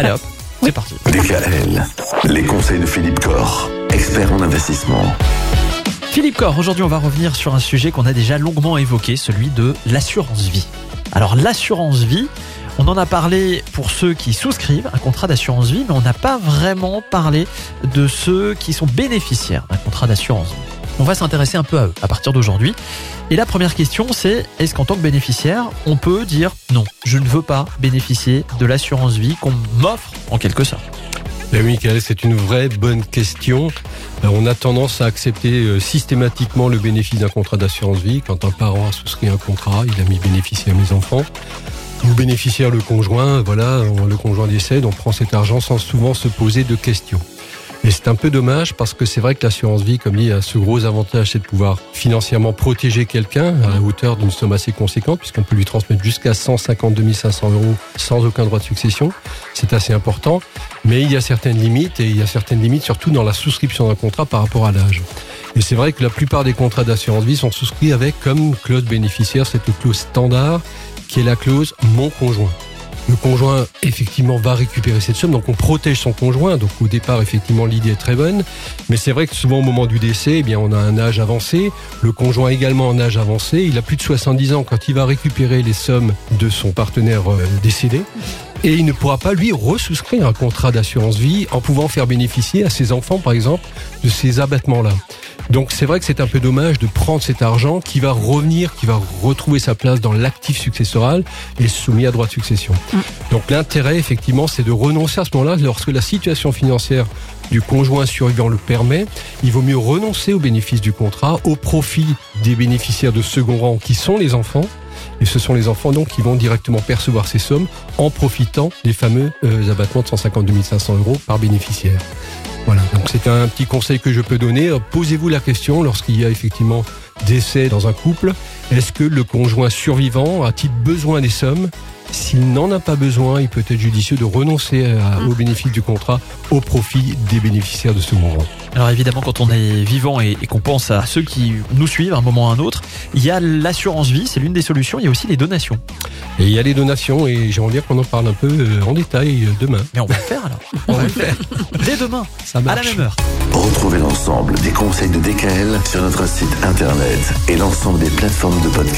Allez hop, c'est parti. DKL, les conseils de Philippe Corr, expert en investissement. Philippe Corr, aujourd'hui on va revenir sur un sujet qu'on a déjà longuement évoqué, celui de l'assurance vie. Alors l'assurance vie, on en a parlé pour ceux qui souscrivent un contrat d'assurance vie, mais on n'a pas vraiment parlé de ceux qui sont bénéficiaires d'un contrat d'assurance vie. On va s'intéresser un peu à eux à partir d'aujourd'hui. Et la première question, c'est est-ce qu'en tant que bénéficiaire, on peut dire non, je ne veux pas bénéficier de l'assurance vie qu'on m'offre en quelque sorte? Ben oui, Michael, c'est une vraie bonne question. Euh, On a tendance à accepter euh, systématiquement le bénéfice d'un contrat d'assurance vie. Quand un parent a souscrit un contrat, il a mis bénéficier à mes enfants. Ou bénéficiaire le conjoint, voilà, le conjoint décède, on prend cet argent sans souvent se poser de questions. Et c'est un peu dommage parce que c'est vrai que l'assurance vie, comme dit, a ce gros avantage, c'est de pouvoir financièrement protéger quelqu'un à la hauteur d'une somme assez conséquente, puisqu'on peut lui transmettre jusqu'à 152 500 euros sans aucun droit de succession. C'est assez important. Mais il y a certaines limites, et il y a certaines limites surtout dans la souscription d'un contrat par rapport à l'âge. Et c'est vrai que la plupart des contrats d'assurance vie sont souscrits avec comme clause bénéficiaire cette clause standard qui est la clause mon conjoint. Le conjoint, effectivement, va récupérer cette somme, donc on protège son conjoint. Donc au départ, effectivement, l'idée est très bonne. Mais c'est vrai que souvent, au moment du décès, eh bien, on a un âge avancé. Le conjoint également en âge avancé. Il a plus de 70 ans quand il va récupérer les sommes de son partenaire euh, décédé. Et il ne pourra pas, lui, resouscrire un contrat d'assurance vie en pouvant faire bénéficier à ses enfants, par exemple, de ces abattements-là. Donc c'est vrai que c'est un peu dommage de prendre cet argent qui va revenir, qui va retrouver sa place dans l'actif successoral et soumis à droit de succession. Donc l'intérêt, effectivement, c'est de renoncer à ce moment-là, lorsque la situation financière du conjoint survivant le permet, il vaut mieux renoncer au bénéfice du contrat au profit des bénéficiaires de second rang qui sont les enfants. Et ce sont les enfants donc qui vont directement percevoir ces sommes en profitant des fameux euh, abattements de 152 500 euros par bénéficiaire. Voilà, donc c'est un petit conseil que je peux donner. Posez-vous la question lorsqu'il y a effectivement décès dans un couple. Est-ce que le conjoint survivant a-t-il besoin des sommes S'il n'en a pas besoin, il peut être judicieux de renoncer à- au bénéfice du contrat au profit des bénéficiaires de second rang. Alors évidemment, quand on est vivant et, et qu'on pense à ceux qui nous suivent à un moment ou à un autre, il y a l'assurance vie, c'est l'une des solutions. Il y a aussi les donations. Et il y a les donations et j'aimerais bien qu'on en parle un peu euh, en détail euh, demain. Mais on va le faire alors. On va le faire. Dès demain, Ça à la même heure. Retrouvez l'ensemble des conseils de DKL sur notre site internet et l'ensemble des plateformes de podcast.